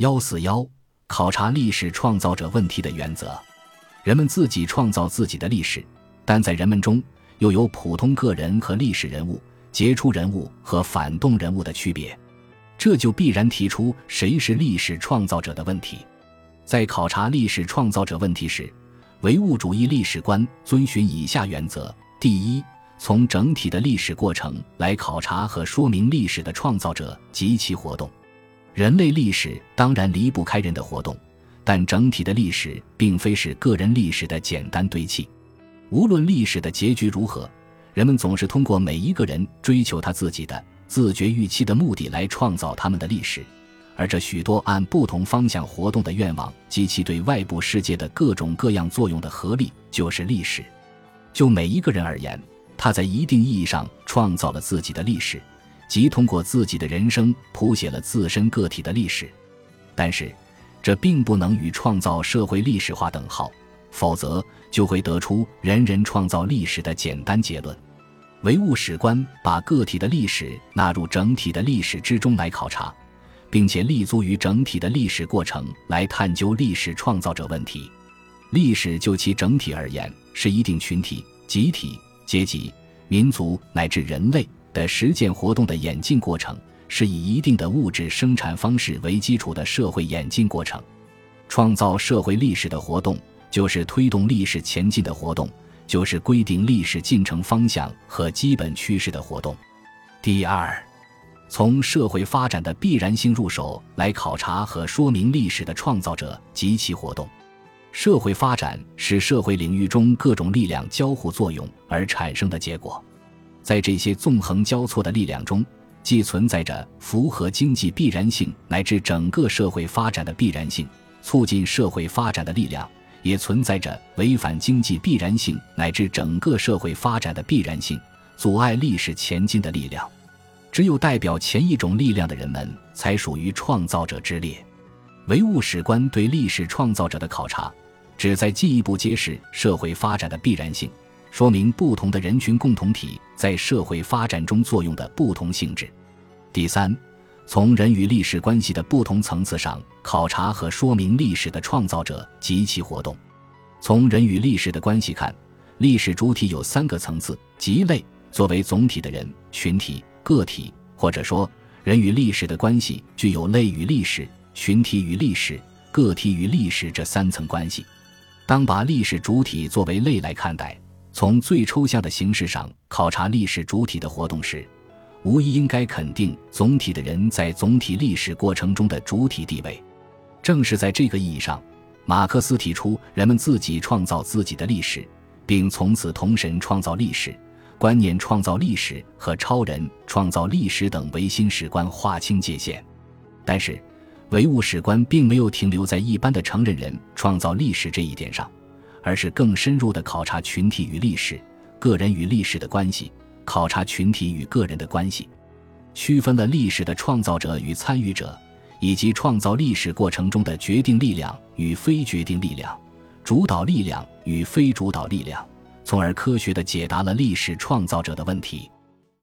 幺四幺，考察历史创造者问题的原则。人们自己创造自己的历史，但在人们中又有普通个人和历史人物、杰出人物和反动人物的区别，这就必然提出谁是历史创造者的问题。在考察历史创造者问题时，唯物主义历史观遵循以下原则：第一，从整体的历史过程来考察和说明历史的创造者及其活动。人类历史当然离不开人的活动，但整体的历史并非是个人历史的简单堆砌。无论历史的结局如何，人们总是通过每一个人追求他自己的自觉预期的目的来创造他们的历史，而这许多按不同方向活动的愿望及其对外部世界的各种各样作用的合力，就是历史。就每一个人而言，他在一定意义上创造了自己的历史。即通过自己的人生谱写了自身个体的历史，但是，这并不能与创造社会历史划等号，否则就会得出人人创造历史的简单结论。唯物史观把个体的历史纳入整体的历史之中来考察，并且立足于整体的历史过程来探究历史创造者问题。历史就其整体而言，是一定群体、集体、阶级、民族乃至人类。的实践活动的演进过程，是以一定的物质生产方式为基础的社会演进过程。创造社会历史的活动，就是推动历史前进的活动，就是规定历史进程方向和基本趋势的活动。第二，从社会发展的必然性入手来考察和说明历史的创造者及其活动。社会发展是社会领域中各种力量交互作用而产生的结果。在这些纵横交错的力量中，既存在着符合经济必然性乃至整个社会发展的必然性，促进社会发展的力量，也存在着违反经济必然性乃至整个社会发展的必然性，阻碍历史前进的力量。只有代表前一种力量的人们，才属于创造者之列。唯物史观对历史创造者的考察，旨在进一步揭示社会发展的必然性。说明不同的人群共同体在社会发展中作用的不同性质。第三，从人与历史关系的不同层次上考察和说明历史的创造者及其活动。从人与历史的关系看，历史主体有三个层次：即类作为总体的人、群体、个体，或者说人与历史的关系具有类与历史、群体与历史、个体与历史这三层关系。当把历史主体作为类来看待。从最抽象的形式上考察历史主体的活动时，无疑应该肯定总体的人在总体历史过程中的主体地位。正是在这个意义上，马克思提出人们自己创造自己的历史，并从此同神创造历史观念、创造历史和超人创造历史等唯心史观划清界限。但是，唯物史观并没有停留在一般的承认人创造历史这一点上。而是更深入的考察群体与历史、个人与历史的关系，考察群体与个人的关系，区分了历史的创造者与参与者，以及创造历史过程中的决定力量与非决定力量、主导力量与非主导力量，从而科学的解答了历史创造者的问题。